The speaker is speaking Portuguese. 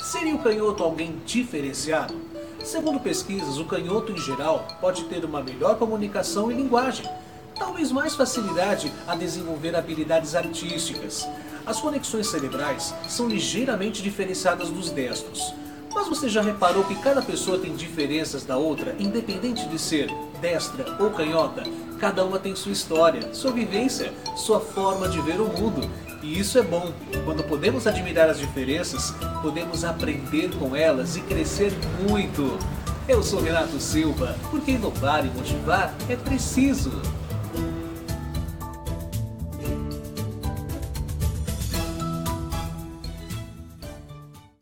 Seria o canhoto alguém diferenciado? Segundo pesquisas, o canhoto em geral pode ter uma melhor comunicação e linguagem, talvez mais facilidade a desenvolver habilidades artísticas. As conexões cerebrais são ligeiramente diferenciadas dos destros. Mas você já reparou que cada pessoa tem diferenças da outra, independente de ser destra ou canhota? Cada uma tem sua história, sua vivência, sua forma de ver o mundo. E isso é bom. Quando podemos admirar as diferenças, podemos aprender com elas e crescer muito. Eu sou Renato Silva, porque inovar e motivar é preciso.